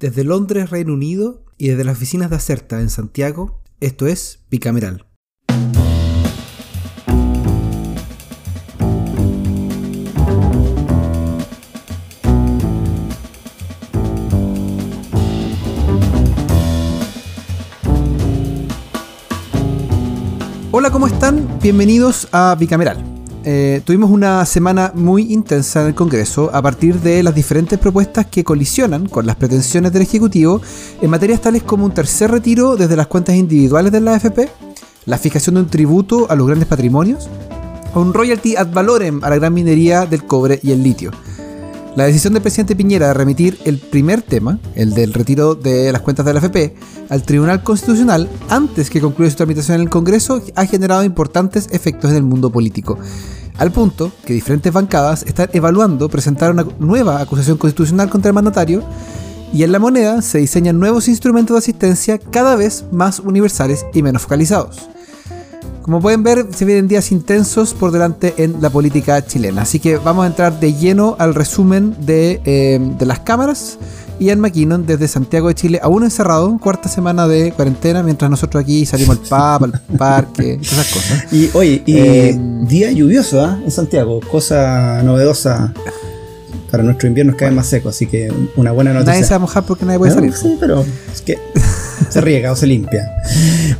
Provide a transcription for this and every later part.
Desde Londres, Reino Unido, y desde las oficinas de Acerta en Santiago, esto es Bicameral. Hola, ¿cómo están? Bienvenidos a Bicameral eh, tuvimos una semana muy intensa en el Congreso a partir de las diferentes propuestas que colisionan con las pretensiones del Ejecutivo en materias tales como un tercer retiro desde las cuentas individuales de la AFP, la fijación de un tributo a los grandes patrimonios, o un royalty ad valorem a la gran minería del cobre y el litio. La decisión del presidente Piñera de remitir el primer tema, el del retiro de las cuentas de la AFP, al Tribunal Constitucional antes que concluya su tramitación en el Congreso ha generado importantes efectos en el mundo político. Al punto que diferentes bancadas están evaluando presentar una nueva acusación constitucional contra el mandatario y en la moneda se diseñan nuevos instrumentos de asistencia cada vez más universales y menos focalizados. Como pueden ver, se vienen días intensos por delante en la política chilena. Así que vamos a entrar de lleno al resumen de, eh, las cámaras. Ian McKinnon desde Santiago de Chile, aún encerrado, cuarta semana de cuarentena, mientras nosotros aquí salimos al pub, al parque, esas cosas. Y oye, y eh, día lluvioso ¿ah? en Santiago, cosa novedosa. Para nuestro invierno cae más seco, así que una buena noticia. Nadie se va a mojar porque nadie puede salir. Sí, pero es que se riega o se limpia.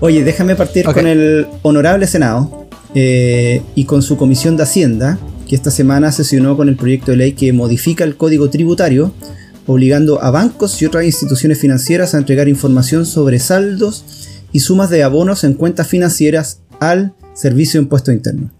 Oye, déjame partir con el Honorable Senado eh, y con su Comisión de Hacienda, que esta semana sesionó con el proyecto de ley que modifica el Código Tributario, obligando a bancos y otras instituciones financieras a entregar información sobre saldos y sumas de abonos en cuentas financieras al Servicio de Impuesto Interno.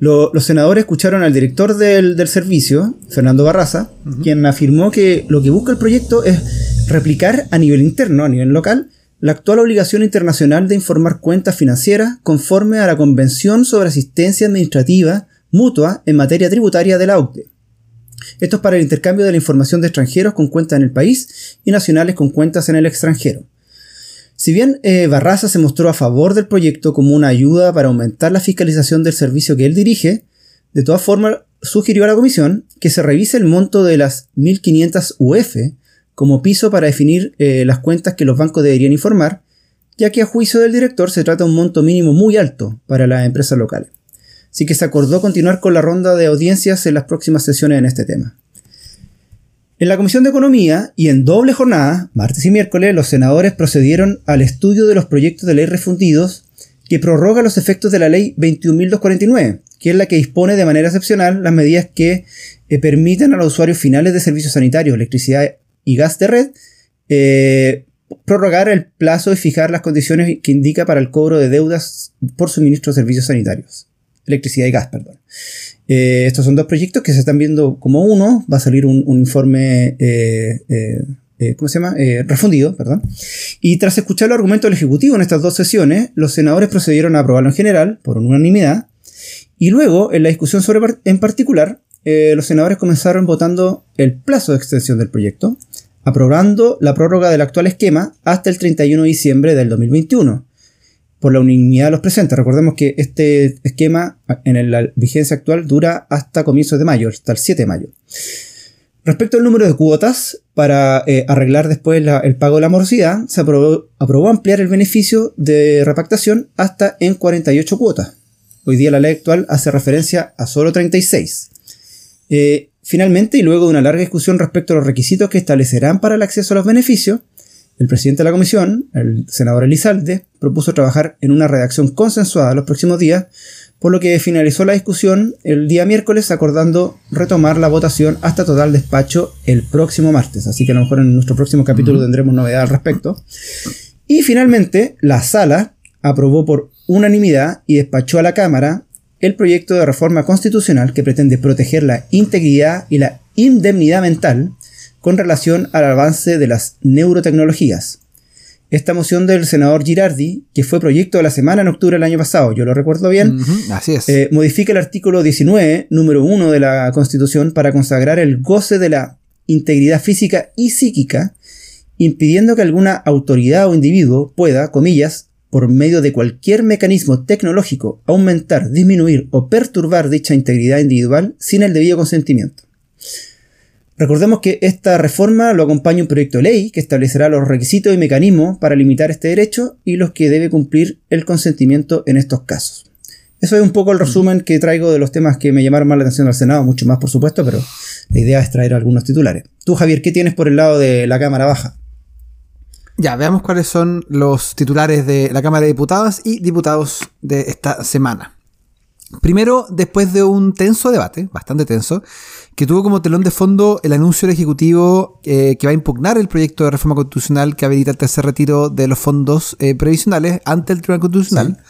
los senadores escucharon al director del, servicio, Fernando Barraza, quien afirmó que lo que busca el proyecto es replicar a nivel interno, a nivel local, la actual obligación internacional de informar cuentas financieras conforme a la Convención sobre Asistencia Administrativa Mutua en materia tributaria de la OCDE. Esto es para el intercambio de la información de extranjeros con cuentas en el país y nacionales con cuentas en el extranjero. Si bien eh, Barraza se mostró a favor del proyecto como una ayuda para aumentar la fiscalización del servicio que él dirige, de todas formas sugirió a la comisión que se revise el monto de las 1.500 UF como piso para definir eh, las cuentas que los bancos deberían informar, ya que a juicio del director se trata de un monto mínimo muy alto para las empresas locales. Así que se acordó continuar con la ronda de audiencias en las próximas sesiones en este tema. En la Comisión de Economía y en doble jornada, martes y miércoles, los senadores procedieron al estudio de los proyectos de ley refundidos que prorroga los efectos de la ley 21.249, que es la que dispone de manera excepcional las medidas que eh, permiten a los usuarios finales de servicios sanitarios, electricidad y gas de red, eh, prorrogar el plazo y fijar las condiciones que indica para el cobro de deudas por suministro de servicios sanitarios. Electricidad y gas, perdón. Eh, estos son dos proyectos que se están viendo como uno. Va a salir un, informe, eh, ¿cómo se llama? refundido, perdón. Y tras escuchar los argumentos del Ejecutivo en estas dos sesiones, los senadores procedieron a aprobarlo en general, por unanimidad. Y luego, en la discusión sobre en particular, los senadores comenzaron votando el plazo de extensión del proyecto aprobando la prórroga del actual esquema hasta el 31 de diciembre del 2021, por la unanimidad de los presentes. Recordemos que este esquema en la vigencia actual dura hasta comienzos de mayo, hasta el 7 de mayo. Respecto al número de cuotas, para eh, arreglar después el pago de la morosidad, se aprobó, ampliar el beneficio de repactación hasta en 48 cuotas. Hoy día la ley actual hace referencia a solo 36. Eh, Finalmente, y luego de una larga discusión respecto a los requisitos que establecerán para el acceso a los beneficios, el presidente de la comisión, el senador Elizalde, propuso trabajar en una redacción consensuada los próximos días, por lo que finalizó la discusión el día miércoles acordando retomar la votación hasta total despacho el próximo martes. Así que a lo mejor en nuestro próximo capítulo tendremos novedad al respecto. Y finalmente, la sala aprobó por unanimidad y despachó a la Cámara el proyecto de reforma constitucional que pretende proteger la integridad y la indemnidad mental con relación al avance de las neurotecnologías. Esta moción del senador Girardi, que fue proyecto de la semana en octubre del año pasado, yo lo recuerdo bien, así es. Eh, modifica el artículo 19, número 1 de la Constitución para consagrar el goce de la integridad física y psíquica, impidiendo que alguna autoridad o individuo pueda, comillas, por medio de cualquier mecanismo tecnológico, aumentar, disminuir o perturbar dicha integridad individual sin el debido consentimiento. Recordemos que esta reforma lo acompaña un proyecto de ley que establecerá los requisitos y mecanismos para limitar este derecho y los que debe cumplir el consentimiento en estos casos. Eso es un poco el resumen que traigo de los temas que me llamaron más la atención al Senado, mucho más por supuesto, pero la idea es traer algunos titulares. Tú, Javier, ¿qué tienes por el lado de la Cámara Baja? Ya, veamos cuáles son los titulares de la Cámara de Diputadas y Diputados de esta semana. Primero, después de un tenso debate, bastante tenso, que tuvo como telón de fondo el anuncio del Ejecutivo eh, que va a impugnar el proyecto de reforma constitucional que habilita el tercer retiro de los fondos eh, previsionales ante el Tribunal Constitucional.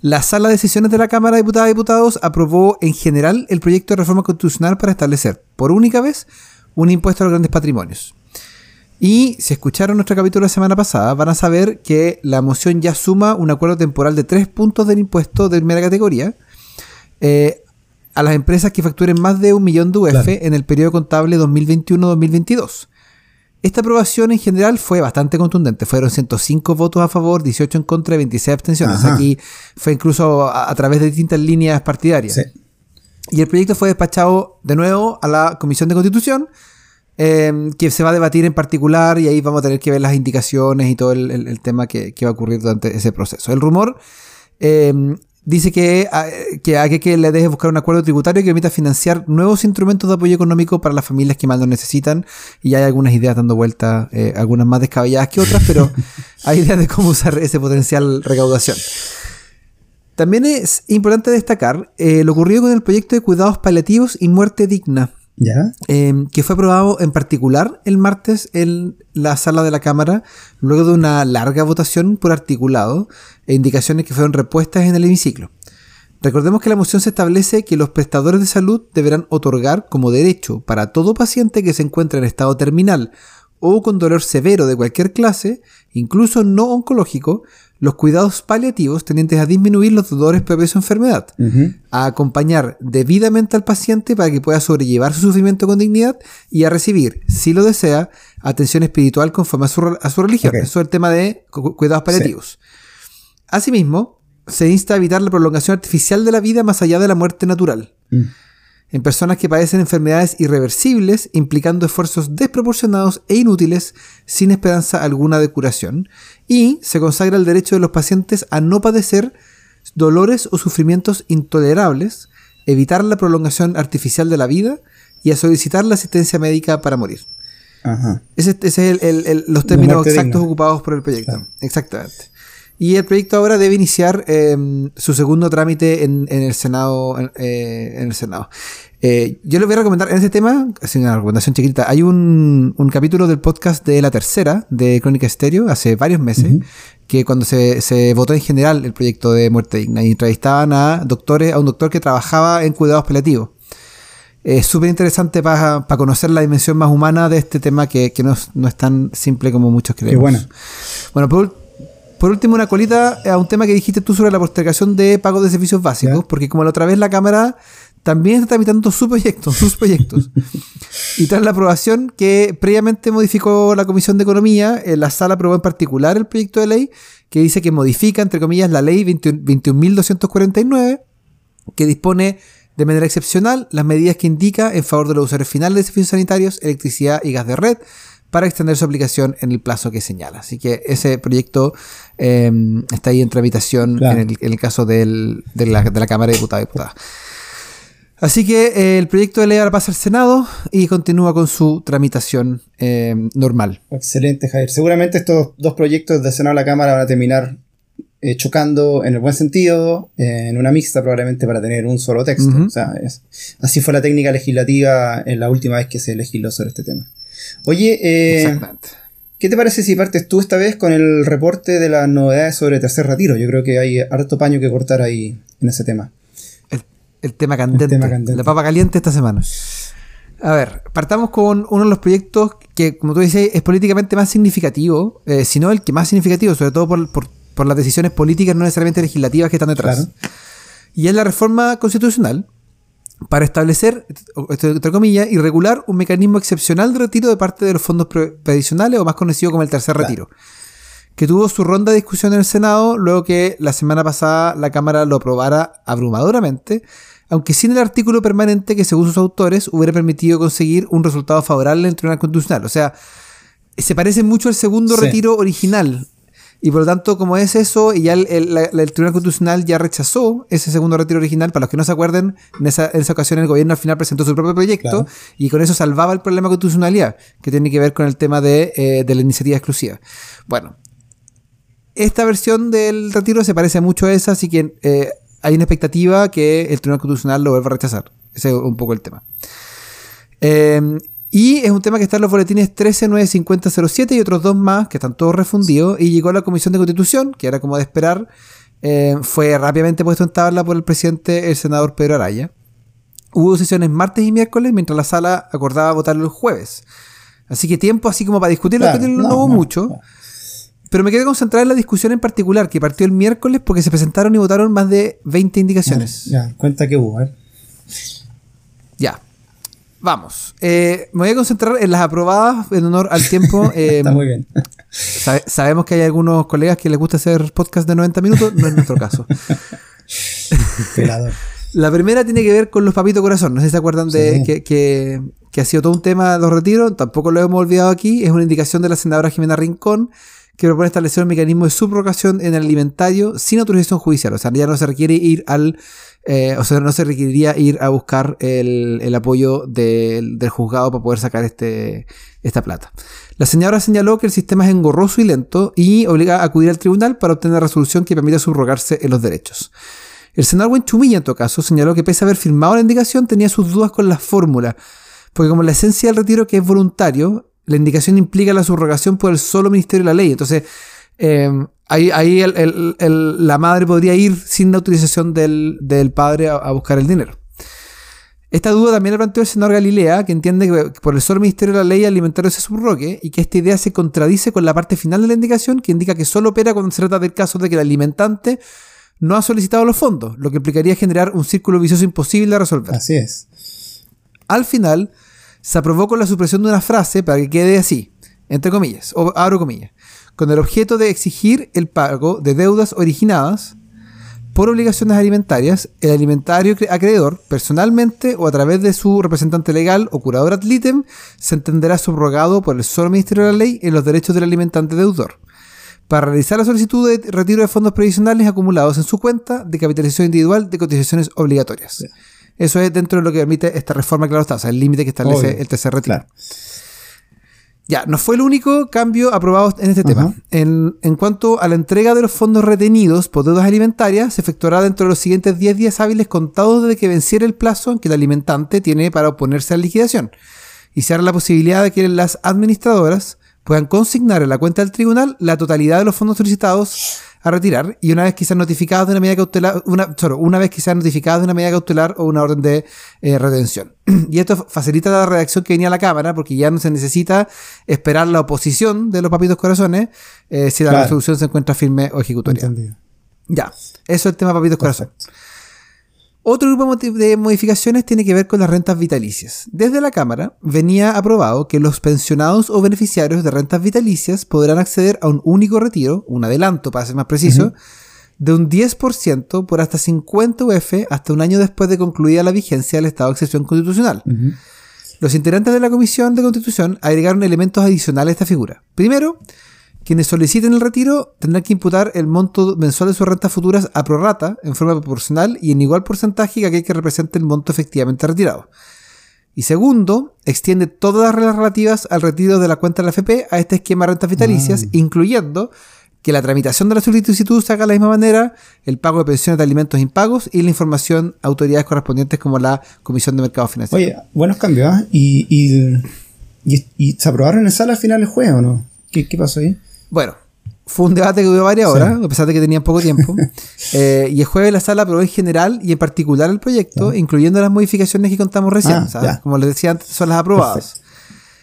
La sala de sesiones de la Cámara de Diputadas y Diputados aprobó en general el proyecto de reforma constitucional para establecer, por única vez, un impuesto a los grandes patrimonios. Y si escucharon nuestro capítulo la semana pasada, van a saber que la moción ya suma un acuerdo temporal de tres puntos del impuesto de primera categoría eh, a las empresas que facturen más de un millón de UF en el periodo contable 2021-2022. Esta aprobación en general fue bastante contundente. Fueron 105 votos a favor, 18 en contra y 26 abstenciones. Aquí fue incluso a, través de distintas líneas partidarias. Y el proyecto fue despachado de nuevo a la Comisión de Constitución, em, que se va a debatir en particular y ahí vamos a tener que ver las indicaciones y todo el, tema que, que, va a ocurrir durante ese proceso. El rumor eh, dice que, a, que, que le deje buscar un acuerdo tributario que permita financiar nuevos instrumentos de apoyo económico para las familias que más lo necesitan. Y hay algunas ideas dando vuelta, eh, algunas más descabelladas que otras, pero hay ideas de cómo usar ese potencial recaudación. También es importante destacar eh, lo ocurrido con el proyecto de cuidados paliativos y muerte digna Em, que fue aprobado en particular el martes en la sala de la Cámara, luego de una larga votación por articulado e indicaciones que fueron repuestas en el hemiciclo. Recordemos que la moción se establece que los prestadores de salud deberán otorgar como derecho para todo paciente que se encuentre en estado terminal o con dolor severo de cualquier clase, incluso no oncológico, los cuidados paliativos tendientes a disminuir los dolores previos a su enfermedad, a acompañar debidamente al paciente para que pueda sobrellevar su sufrimiento con dignidad y a recibir, si lo desea, atención espiritual conforme a su, religión. Eso es el tema de cuidados paliativos. Asimismo, se insta a evitar la prolongación artificial de la vida más allá de la muerte natural. Mm en personas que padecen enfermedades irreversibles, implicando esfuerzos desproporcionados e inútiles, sin esperanza alguna de curación, y se consagra el derecho de los pacientes a no padecer dolores o sufrimientos intolerables, evitar la prolongación artificial de la vida y a solicitar la asistencia médica para morir. Ajá. Ese, es el, los términos exactos ocupados por el proyecto. Exactamente. Y el proyecto ahora debe iniciar em, su segundo trámite en, el Senado. en el Senado. Eh, eh, yo les voy a recomendar en este tema, es una recomendación chiquita. Hay un, capítulo del podcast de la tercera de Crónica Estéreo hace varios meses, que cuando se, se, votó en general el proyecto de muerte digna y entrevistaban a doctores, a un doctor que trabajaba en cuidados paliativos. Es súper interesante para conocer la dimensión más humana de este tema que, no, es tan simple como muchos creemos. Qué bueno. Bueno, por, por último, una colita a un tema que dijiste tú sobre la postergación de pagos de servicios básicos, porque como la otra vez la Cámara también está tramitando sus proyectos, sus proyectos. y tras la aprobación que previamente modificó la Comisión de Economía, eh, la sala aprobó en particular el proyecto de ley que dice que modifica, entre comillas, la ley 21.249, que dispone de manera excepcional las medidas que indica en favor de los usuarios finales de servicios sanitarios, electricidad y gas de red, para extender su aplicación en el plazo que señala. Así que ese proyecto em, está ahí en tramitación en, el, caso de, la, Cámara de Diputados y Diputadas. Así que eh, el proyecto de ley ahora pasa al Senado y continúa con su tramitación em, normal. Excelente, Javier. Seguramente estos dos proyectos de Senado a la Cámara van a terminar eh, chocando en el buen sentido, en una mixta probablemente para tener un solo texto. así fue la técnica legislativa en la última vez que se legisló sobre este tema. Oye, eh, ¿qué te parece si partes tú esta vez con el reporte de las novedades sobre tercer retiro? Yo creo que hay harto paño que cortar ahí en ese tema. El, tema, candente, La papa caliente esta semana. A ver, partamos con uno de los proyectos que, como tú dices, es políticamente más significativo, eh, si no el que más significativo, sobre todo por, las decisiones políticas no necesariamente legislativas que están detrás. Y es la reforma constitucional, para establecer, entre comillas, y regular un mecanismo excepcional de retiro de parte de los fondos previsionales, o más conocido como el tercer retiro, que tuvo su ronda de discusión en el Senado luego que la semana pasada la Cámara lo aprobara abrumadoramente, aunque sin el artículo permanente que según sus autores hubiera permitido conseguir un resultado favorable en el Tribunal Constitucional. O sea, se parece mucho al segundo retiro original. Y por lo tanto, como es eso, y ya el, Tribunal Constitucional ya rechazó ese segundo retiro original, para los que no se acuerden, en esa, ocasión el gobierno al final presentó su propio proyecto y con eso salvaba el problema de constitucionalidad, que tiene que ver con el tema de, eh, de la iniciativa exclusiva. Bueno, esta versión del retiro se parece mucho a esa, así que eh, hay una expectativa que el Tribunal Constitucional lo vuelva a rechazar. Ese es un poco el tema. Em, y es un tema que está en los boletines 13, 9, 50, 07 y otros dos más que están todos refundidos. Y llegó a la Comisión de Constitución, que era como de esperar. Em, fue rápidamente puesto en tabla por el presidente, el senador Pedro Araya. Hubo sesiones martes y miércoles, mientras la sala acordaba votarlo el jueves. Así que tiempo así como para discutirlo, no, hubo mucho. Pero me quedé concentrado en la discusión en particular, que partió el miércoles porque se presentaron y votaron más de 20 indicaciones. Ya, cuenta que hubo, ¿eh? Ya. Vamos. Eh, me voy a concentrar en las aprobadas en honor al tiempo. Eh, Está muy bien. sabemos que hay algunos colegas que les gusta hacer podcast de 90 minutos, no es nuestro caso. La primera tiene que ver con los papitos corazón. No sé si se acuerdan de que, que, que, ha sido todo un tema de los retiros. Tampoco lo hemos olvidado aquí. Es una indicación de la senadora Jimena Rincón que propone establecer un mecanismo de subrogación en el alimentario sin autorización judicial. O sea, ya no se requiere ir al. Eh, o sea, no se requeriría ir a buscar el, apoyo del, juzgado para poder sacar este, esta plata. La señora señaló que el sistema es engorroso y lento y obliga a acudir al tribunal para obtener resolución que permita subrogarse en los derechos. El senador Wenchumilla, en todo caso, señaló que pese a haber firmado la indicación, tenía sus dudas con la fórmula, porque como la esencia del retiro que es voluntario, la indicación implica la subrogación por el solo Ministerio de la Ley. Entonces, eh, ahí, la madre podría ir sin la autorización del, padre a, buscar el dinero. Esta duda también la planteó el senador Galilea, que entiende que por el solo Ministerio de la Ley alimentario se subrogue y que esta idea se contradice con la parte final de la indicación, que indica que solo opera cuando se trata del caso de que el alimentante no ha solicitado los fondos, lo que implicaría generar un círculo vicioso imposible de resolver. Así es. Al final, se aprobó con la supresión de una frase para que quede así, entre comillas, o abro comillas, con el objeto de exigir el pago de deudas originadas por obligaciones alimentarias, el alimentario acreedor, personalmente o a través de su representante legal o curador ad litem, se entenderá subrogado por el solo Ministerio de la Ley en los derechos del alimentante deudor, para realizar la solicitud de retiro de fondos previsionales acumulados en su cuenta de capitalización individual de cotizaciones obligatorias. Eso es dentro de lo que permite esta reforma, claro está, o sea, el límite que establece el tercer retiro. Ya, no fue el único cambio aprobado en este tema. En, cuanto a la entrega de los fondos retenidos por deudas alimentarias, se efectuará dentro de los siguientes 10 días hábiles contados desde que venciera el plazo en que el alimentante tiene para oponerse a la liquidación. Y se hará la posibilidad de que las administradoras puedan consignar en la cuenta del tribunal la totalidad de los fondos solicitados a retirar y una vez que sean notificados de una medida cautelar, una, una vez que sean notificados de una medida cautelar o una orden de eh, retención. y esto facilita la redacción que venía a la Cámara porque ya no se necesita esperar la oposición de los papitos corazones eh, si la resolución se encuentra firme o ejecutoria. Ya, eso es el tema papitos corazones. Otro grupo de modificaciones tiene que ver con las rentas vitalicias. Desde la Cámara venía aprobado que los pensionados o beneficiarios de rentas vitalicias podrán acceder a un único retiro, un adelanto para ser más preciso, de un 10% por hasta 50 UF hasta un año después de concluida la vigencia del estado de excepción constitucional. Los integrantes de la Comisión de Constitución agregaron elementos adicionales a esta figura. Primero, quienes soliciten el retiro tendrán que imputar el monto mensual de sus rentas futuras a prorata en forma proporcional y en igual porcentaje que aquel que represente el monto efectivamente retirado. Y segundo, extiende todas las reglas relativas al retiro de la cuenta de la FP a este esquema de rentas vitalicias, ah. incluyendo que la tramitación de la solicitud se haga de la misma manera, el pago de pensiones de alimentos impagos y la información a autoridades correspondientes como la Comisión de Mercado Financiero. Oye, buenos cambios, ¿ah? ¿Y, y, se aprobaron en sala al final del juego o no? ¿Qué, ¿Qué pasó ahí? Bueno, fue un debate que duró varias horas, a pesar de que tenían poco tiempo. Eh, y el jueves la sala aprobó en general y en particular el proyecto, incluyendo las modificaciones que contamos recién. Ah, como les decía antes, son las aprobadas.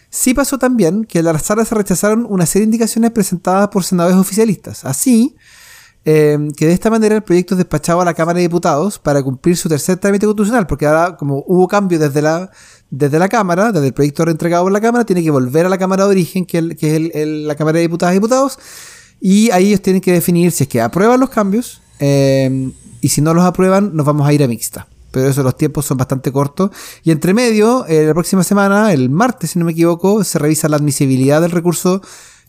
Sí pasó también que en la sala se rechazaron una serie de indicaciones presentadas por senadores oficialistas. Así eh, que de esta manera el proyecto es despachado a la Cámara de Diputados para cumplir su tercer trámite constitucional, porque ahora como hubo cambio desde la, desde la Cámara, desde el proyecto reentregado por la Cámara, tiene que volver a la Cámara de Origen, que, es la Cámara de Diputadas y Diputados, y ahí ellos tienen que definir si es que aprueban los cambios, eh, y si no los aprueban, nos vamos a ir a mixta. pero eso los tiempos son bastante cortos. Y entre medio, eh, la próxima semana, el martes, si no me equivoco, se revisa la admisibilidad del recurso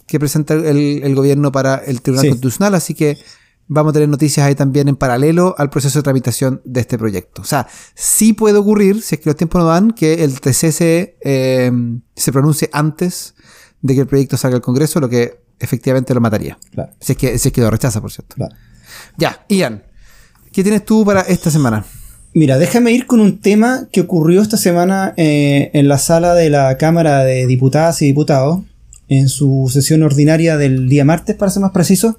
que presenta el, gobierno para el Tribunal Constitucional, así que vamos a tener noticias ahí también en paralelo al proceso de tramitación de este proyecto. O sea, sí puede ocurrir, si es que los tiempos no dan, que el TCC eh, se pronuncie antes de que el proyecto salga al Congreso, lo que efectivamente lo mataría. Si, es que, si es que lo rechaza, por cierto. Ya, Ian, ¿qué tienes tú para esta semana? Mira, déjame ir con un tema que ocurrió esta semana eh, en la sala de la Cámara de Diputadas y Diputados, en su sesión ordinaria del día martes, para ser más preciso,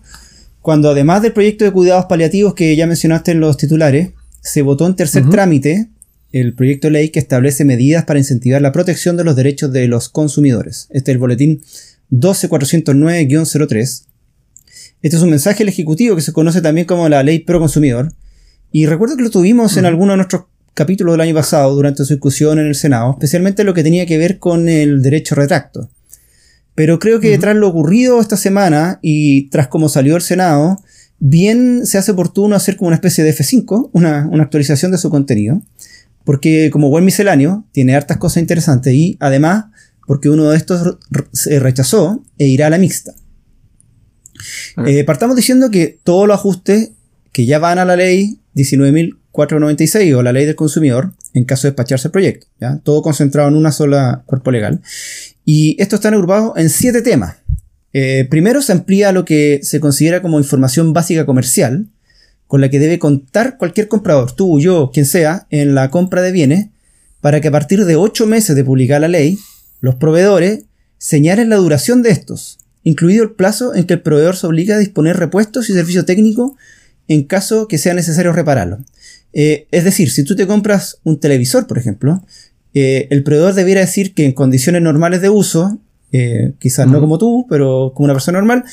cuando además del proyecto de cuidados paliativos que ya mencionaste en los titulares, se votó en tercer trámite el proyecto de ley que establece medidas para incentivar la protección de los derechos de los consumidores. Este es el boletín 12409-03. Este es un mensaje del Ejecutivo que se conoce también como la Ley Pro Consumidor. Y recuerdo que lo tuvimos en alguno de nuestros capítulos del año pasado durante su discusión en el Senado, especialmente lo que tenía que ver con el derecho retracto. Pero creo que tras lo ocurrido esta semana y tras cómo salió el Senado, bien se hace oportuno hacer como una especie de F5, una, una actualización de su contenido, porque como buen misceláneo tiene hartas cosas interesantes y además porque uno de estos se rechazó e irá a la mixta. Ah. Eh, partamos diciendo que todos los ajustes que ya van a la ley 19.496 o la ley del consumidor, en caso de despacharse el proyecto, ¿ya? todo concentrado en una sola cuerpo legal. Y estos están agrupados en siete temas. Eh, primero se amplía lo que se considera como información básica comercial, con la que debe contar cualquier comprador, tú, yo, quien sea, en la compra de bienes, para que a partir de ocho meses de publicar la ley, los proveedores señalen la duración de estos, incluido el plazo en que el proveedor se obliga a disponer repuestos y servicio técnico en caso que sea necesario repararlo. Eh, es decir, si tú te compras un televisor, por ejemplo, eh, el proveedor debiera decir que en condiciones normales de uso, eh, quizás no como tú, pero como una persona normal,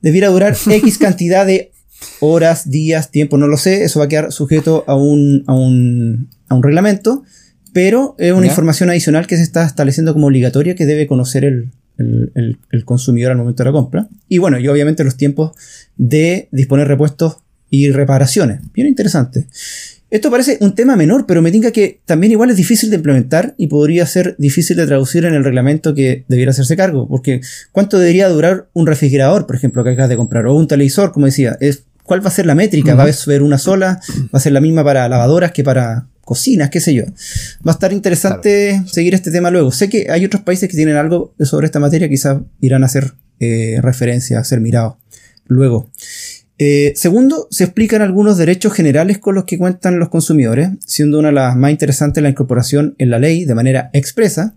debiera durar X cantidad de horas, días, tiempo, no lo sé, eso va a quedar sujeto a un, a un, a un reglamento pero es una información adicional que se está estableciendo como obligatoria que debe conocer el, consumidor al momento de la compra. Y bueno, y obviamente los tiempos de disponer repuestos y reparaciones. Bien interesante. Esto parece un tema menor, pero me diga que también igual es difícil de implementar y podría ser difícil de traducir en el reglamento que debiera hacerse cargo. Porque ¿cuánto debería durar un refrigerador, por ejemplo, que acabas de comprar? O un televisor, como decía. Es, ¿Cuál va a ser la métrica? ¿Va a ser una sola? ¿Va a ser la misma para lavadoras que para cocinas, qué sé yo. Va a estar interesante seguir este tema luego. Sé que hay otros países que tienen algo sobre esta materia, quizás irán a hacer eh, referencia, a ser mirados luego. Eh, segundo, se explican algunos derechos generales con los que cuentan los consumidores, siendo una de las más interesantes la incorporación en la ley de manera expresa,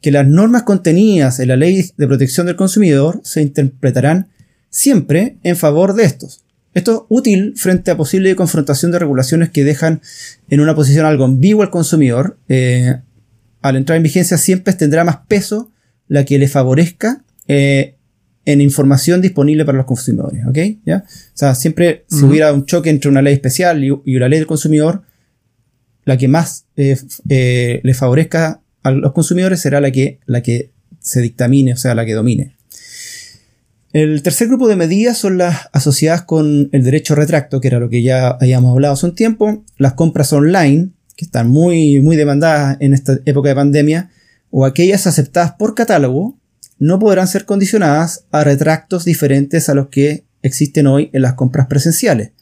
que las normas contenidas en la ley de protección del consumidor se interpretarán siempre en favor de estos. Esto es útil frente a posible confrontación de regulaciones que dejan en una posición algo ambigua al consumidor. Eh, al entrar en vigencia siempre tendrá más peso la que le favorezca eh, en información disponible para los consumidores. ¿ok? ¿Ya? O sea, siempre si hubiera un choque entre una ley especial y, una ley del consumidor, la que más eh, le favorezca a los consumidores será la que, la que se dictamine, o sea, la que domine. El tercer grupo de medidas son las asociadas con el derecho retracto, que era lo que ya habíamos hablado hace un tiempo, las compras online, que están muy, muy demandadas en esta época de pandemia, o aquellas aceptadas por catálogo, no podrán ser condicionadas a retractos diferentes a los que existen hoy en las compras presenciales,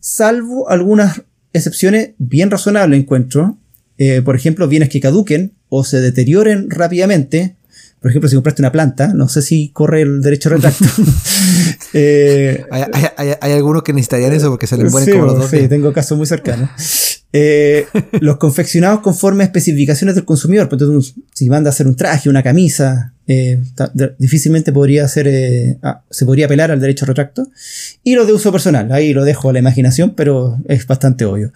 salvo algunas excepciones bien razonables encuentro, eh, por ejemplo, bienes que caduquen o se deterioren rápidamente, por ejemplo, si compraste una planta, no sé si corre el derecho de retracto. Eh, hay, algunos que necesitarían eso porque se les mueren como los dos. Sí, tengo casos muy cercanos. Eh, los confeccionados conforme a especificaciones del consumidor. Pues, entonces, si manda a hacer un traje, una camisa, eh, difícilmente podría ser, ah, se podría apelar al derecho de retracto. Y los de uso personal, ahí lo dejo a la imaginación, pero es bastante obvio.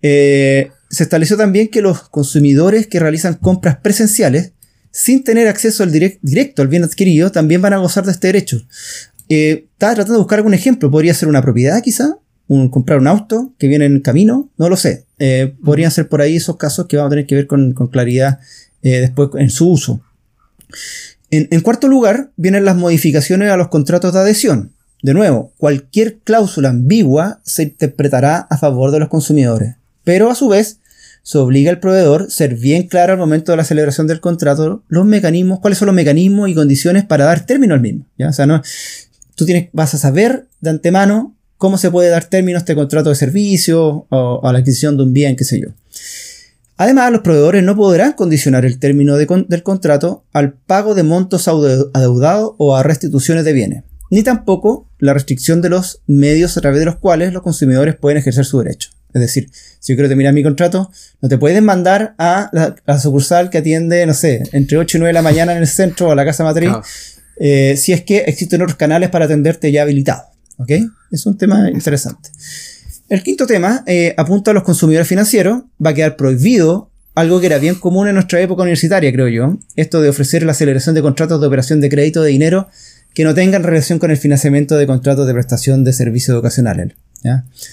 se estableció también que los consumidores que realizan compras presenciales sin tener acceso al directo al bien adquirido, también van a gozar de este derecho. Eh, estaba tratando de buscar algún ejemplo. Podría ser una propiedad, quizá. Un, comprar un auto que viene en camino. No lo sé. Eh, podrían ser por ahí esos casos que vamos a tener que ver con, claridad eh, después en su uso. En, en, cuarto lugar, vienen las modificaciones a los contratos de adhesión. De nuevo, cualquier cláusula ambigua se interpretará a favor de los consumidores. Pero a su vez, se obliga al proveedor a ser bien claro al momento de la celebración del contrato los mecanismos, cuáles son los mecanismos y condiciones para dar término al mismo. ¿ya? O sea, no, tú tienes, vas a saber de antemano cómo se puede dar término a este contrato de servicio o a la adquisición de un bien, qué sé yo. Además, los proveedores no podrán condicionar el término del contrato al pago de montos adeudados o a restituciones de bienes, ni tampoco la restricción de los medios a través de los cuales los consumidores pueden ejercer su derecho. Es decir, si yo quiero terminar mi contrato, no te pueden mandar a la, sucursal que atiende, no sé, entre 8 y 9 de la mañana en el centro o a la casa matriz, eh, si es que existen otros canales para atenderte ya habilitados. ¿Ok? Es un tema interesante. El quinto tema eh, apunta a los consumidores financieros. Va a quedar prohibido algo que era bien común en nuestra época universitaria, creo yo. Esto de ofrecer la aceleración de contratos de operación de crédito de dinero que no tengan relación con el financiamiento de contratos de prestación de servicios educacionales.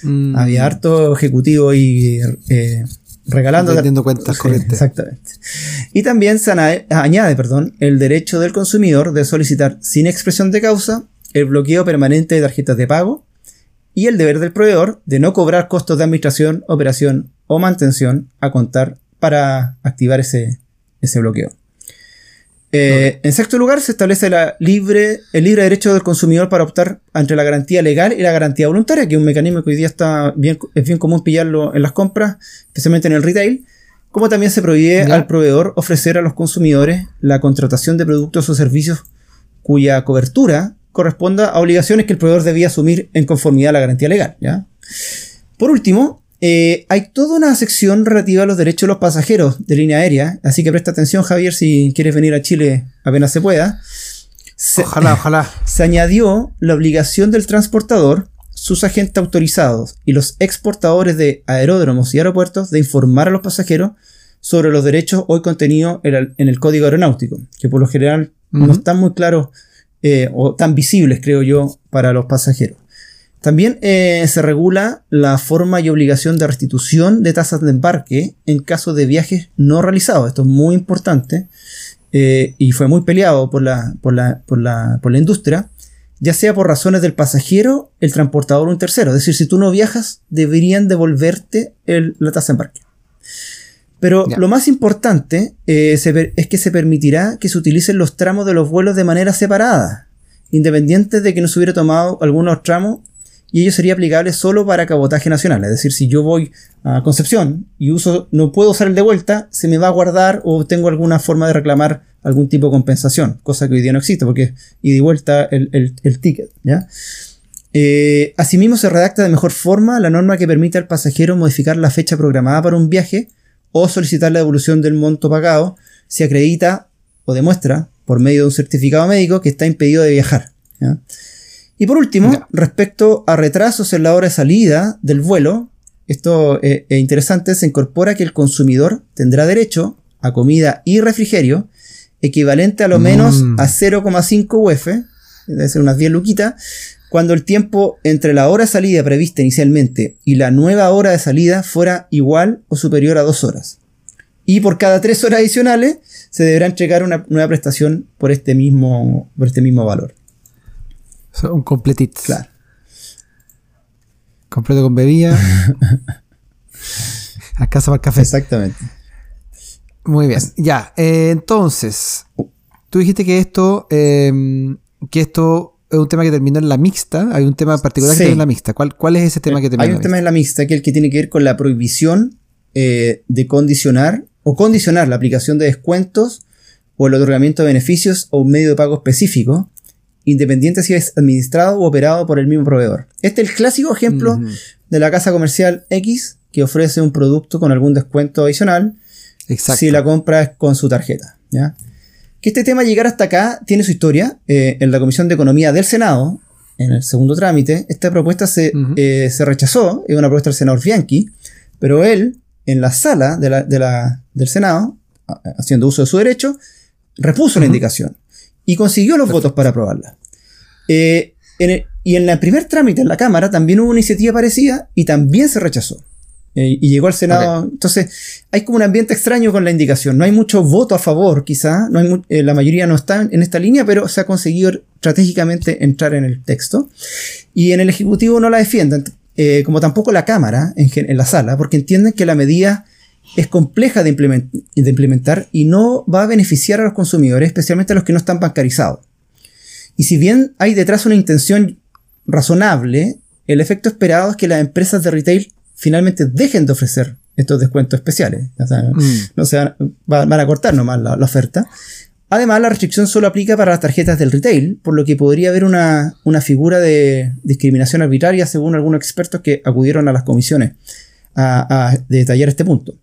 Mm. Había harto ejecutivo y eh, regalando. cuentas Exactamente. Y también se añade perdón, el derecho del consumidor de solicitar sin expresión de causa el bloqueo permanente de tarjetas de pago y el deber del proveedor de no cobrar costos de administración, operación o mantención a contar para activar ese, ese bloqueo. Eh, en sexto lugar, se establece la libre, el libre derecho del consumidor para optar entre la garantía legal y la garantía voluntaria, que es un mecanismo que hoy día está bien, es bien común pillarlo en las compras, especialmente en el retail, como también se prohíbe al proveedor ofrecer a los consumidores la contratación de productos o servicios cuya cobertura corresponda a obligaciones que el proveedor debía asumir en conformidad a la garantía legal. ¿ya? Por último, eh, hay toda una sección relativa a los derechos de los pasajeros de línea aérea, así que presta atención Javier si quieres venir a Chile apenas se pueda. ojalá, ojalá. Se añadió la obligación del transportador, sus agentes autorizados y los exportadores de aeródromos y aeropuertos de informar a los pasajeros sobre los derechos hoy contenidos en el código aeronáutico, que por lo general no están muy claros eh, o tan visibles, creo yo, para los pasajeros. También eh, se regula la forma y obligación de restitución de tasas de embarque en caso de viajes no realizados. Esto es muy importante eh, y fue muy peleado por la, por, la, por, la, por la industria, ya sea por razones del pasajero, el transportador o un tercero. Es decir, si tú no viajas, deberían devolverte la tasa de embarque. Pero lo más importante eh, es que se permitirá que se utilicen los tramos de los vuelos de manera separada, independiente de que no se hubiera tomado algunos tramos, y ello sería aplicable solo para cabotaje nacional. Es decir, si yo voy a Concepción y uso, no puedo usar el de vuelta, se me va a guardar o tengo alguna forma de reclamar algún tipo de compensación, cosa que hoy día no existe porque y vuelta el, ticket. ¿ya? Eh, asimismo, se redacta de mejor forma la norma que permite al pasajero modificar la fecha programada para un viaje o solicitar la devolución del monto pagado si acredita o demuestra por medio de un certificado médico que está impedido de viajar. Y por último, respecto a retrasos en la hora de salida del vuelo, esto es interesante, se incorpora que el consumidor tendrá derecho a comida y refrigerio equivalente a lo menos mm. a 0,5 UF, debe ser unas 10 luquitas, cuando el tiempo entre la hora de salida prevista inicialmente y la nueva hora de salida fuera igual o superior a dos horas. Y por cada tres horas adicionales se deberá entregar una nueva prestación por este mismo, por este mismo valor. Un completito. Claro. Completo con bebida. a casa para el café. Exactamente. Muy bien. Ya, eh, entonces, tú dijiste que esto, eh, que esto es un tema que terminó en la mixta. Hay un tema particular que terminó en la mixta. ¿Cuál, ¿Cuál, es ese tema que terminó? Hay un tema en la mixta que es el que tiene que ver con la prohibición eh, de condicionar o condicionar la aplicación de descuentos o el otorgamiento de beneficios o un medio de pago específico, independiente si es administrado o operado por el mismo proveedor. Este es el clásico ejemplo de la casa comercial X que ofrece un producto con algún descuento adicional si la compra es con su tarjeta. ¿ya? Que este tema llegar hasta acá tiene su historia. Eh, en la Comisión de Economía del Senado, en el segundo trámite, esta propuesta se, eh, se rechazó, es una propuesta del senador Bianchi, pero él, en la sala de la, del Senado, haciendo uso de su derecho, repuso la indicación y consiguió los votos para aprobarla. Eh, y en el primer trámite en la Cámara también hubo una iniciativa parecida y también se rechazó. Eh, y llegó al Senado. Entonces, hay como un ambiente extraño con la indicación. No hay mucho voto a favor, quizá. No hay eh, la mayoría no está en esta línea, pero se ha conseguido estratégicamente entrar en el texto. Y en el Ejecutivo no la defienden. eh, como tampoco la Cámara en, la sala, porque entienden que la medida es compleja de, implementar y no va a beneficiar a los consumidores, especialmente a los que no están bancarizados. Y si bien hay detrás una intención razonable, el efecto esperado es que las empresas de retail finalmente dejen de ofrecer estos descuentos especiales. Mm. no se van, a cortar nomás la, oferta. Además, la restricción solo aplica para las tarjetas del retail, por lo que podría haber una, figura de discriminación arbitraria según algunos expertos que acudieron a las comisiones a, detallar este punto.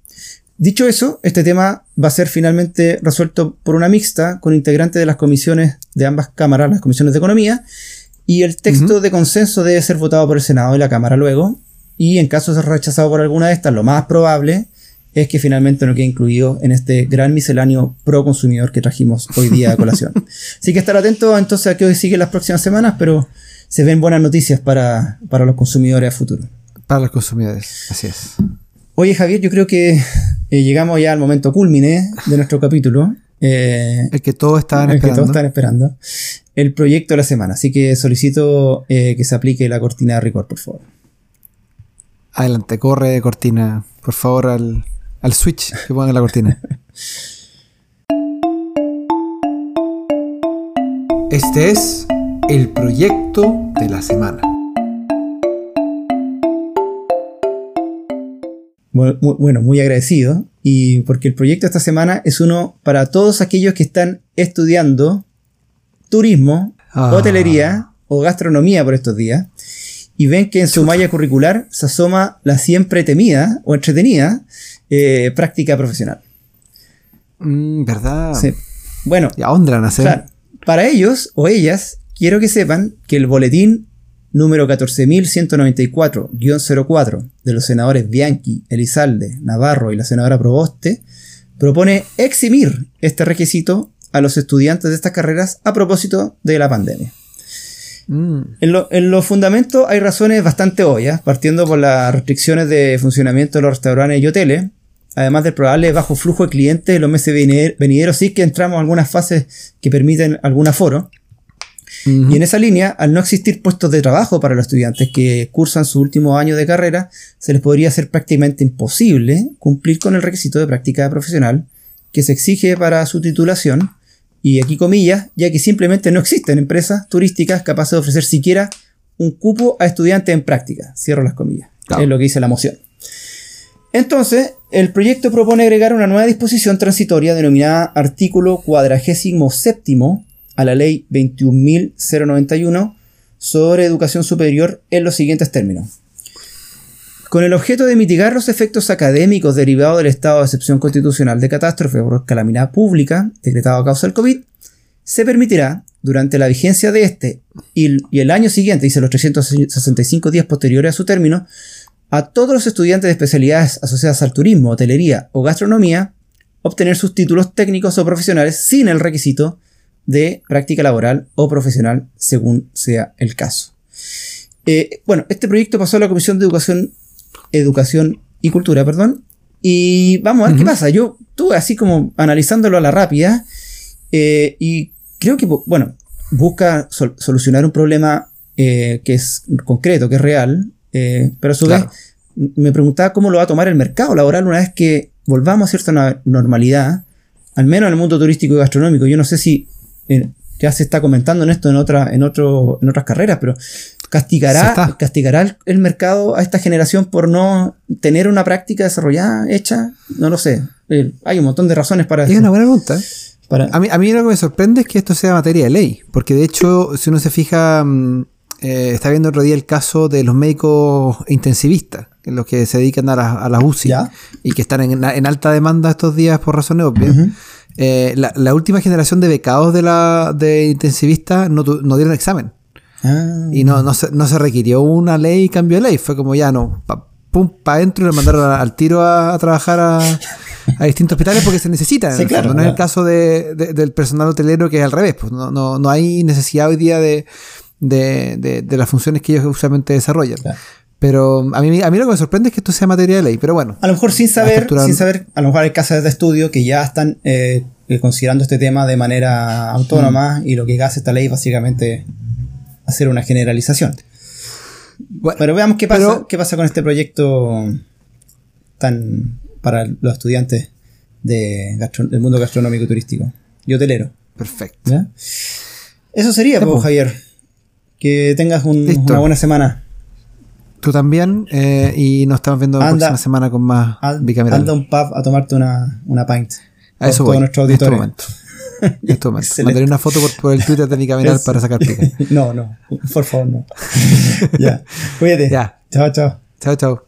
Dicho eso, este tema va a ser finalmente resuelto por una mixta con integrantes de las comisiones de ambas cámaras, las comisiones de economía, y el texto de consenso debe ser votado por el Senado y la Cámara luego, y en caso de ser rechazado por alguna de estas, lo más probable es que finalmente no quede incluido en este gran misceláneo pro consumidor que trajimos hoy día a colación. Así que estar atento entonces a qué hoy sigue las próximas semanas, pero se ven buenas noticias para, los consumidores a futuro. Para los consumidores, así es. Oye Javier, yo creo que eh, llegamos ya al momento culmine de nuestro capítulo. Eh, el que todos estaban esperando. El que todos están esperando. El proyecto de la semana. Así que solicito eh, que se aplique la cortina de record, por favor. Adelante, corre cortina, por favor, al, al switch que pongan la cortina. Este es el proyecto de la semana. Bueno, muy agradecido. Y porque el proyecto de esta semana es uno para todos aquellos que están estudiando turismo, ah. hotelería o gastronomía por estos días y ven que en su malla curricular se asoma la siempre temida o entretenida eh, práctica profesional. Mm, ¿Verdad? Sí. Bueno, ¿y a dónde van a hacer? para ellos o ellas, quiero que sepan que el boletín número 14.194-04 de los senadores Bianchi, Elizalde, Navarro y la senadora Proboste propone eximir este requisito a los estudiantes de estas carreras a propósito de la pandemia. Mm. En, los fundamentos hay razones bastante obvias, partiendo por las restricciones de funcionamiento de los restaurantes y hoteles, además del probable bajo flujo de clientes en los meses venideros, sí que entramos en algunas fases que permiten algún aforo. Y en esa línea, al no existir puestos de trabajo para los estudiantes que cursan su último año de carrera, se les podría ser prácticamente imposible cumplir con el requisito de práctica profesional que se exige para su titulación y aquí comillas, ya que simplemente no existen empresas turísticas capaces de ofrecer siquiera un cupo a estudiantes en práctica. Cierro las comillas. Es lo que dice la moción. Entonces, el proyecto propone agregar una nueva disposición transitoria denominada artículo cuadragésimo séptimo a la ley 21.091 sobre educación superior en los siguientes términos. Con el objeto de mitigar los efectos académicos derivados del estado de excepción constitucional de catástrofe por calamidad pública decretado a causa del COVID, se permitirá, durante la vigencia de este y, el año siguiente, dice los 365 días posteriores a su término, a todos los estudiantes de especialidades asociadas al turismo, hotelería o gastronomía, obtener sus títulos técnicos o profesionales sin el requisito de práctica laboral o profesional, según sea el caso. Eh, bueno, este proyecto pasó a la Comisión de Educación educación y cultura, perdón. Y vamos a ver qué pasa. Yo estuve así como analizándolo a la rápida eh, y creo que, bueno, busca solucionar un problema eh, que es concreto, que es real, eh, pero a su vez me preguntaba cómo lo va a tomar el mercado laboral una vez que volvamos a cierta normalidad, al menos en el mundo turístico y gastronómico. Yo no sé si ya se está comentando en esto en, otra, en, otro, en otras carreras, pero castigará, castigará el, mercado a esta generación por no tener una práctica desarrollada, hecha, no lo sé. Eh, hay un montón de razones para Es una buena pregunta. ¿eh? A, mí, a mí lo que me sorprende es que esto sea materia de ley, porque de hecho, si uno se fija, mm, eh, está viendo otro día el caso de los médicos intensivistas, los que se dedican a las a la UCI y que están en, alta demanda estos días por razones obvias. La, última generación de becados de la de intensivistas no, no dieron examen. Ah. Y no, no, se, no se requirió una ley y cambio de ley. Fue como ya no, pum, para adentro y le mandaron al tiro a, trabajar a, a, distintos hospitales porque se necesitan. No es el caso de, del personal hotelero que es al revés. Pues no, no, no hay necesidad hoy día de, de, de, las funciones que ellos usualmente desarrollan. Pero a mí, a mí lo que me sorprende es que esto sea materia de ley, pero bueno. A lo mejor sin saber, sin saber, a lo mejor hay casas de estudio que ya están eh, considerando este tema de manera autónoma mm. y lo que hace esta ley básicamente hacer una generalización. pero veamos qué pasa, qué pasa con este proyecto tan para los estudiantes de del mundo gastronómico y turístico y hotelero. Perfecto. Eso sería, pues, Javier. Que tengas una buena semana. Tú también. Eh, y nos estamos viendo la próxima semana con más bicameral. Anda un pub a tomarte una, una pint. A eso voy. En este momento. En este momento. Mandaré una foto por, el Twitter de bicameral para sacar pica. no, no. Por favor, no. ya. Cuídate. Ya. Chao, chao. Chao, chao.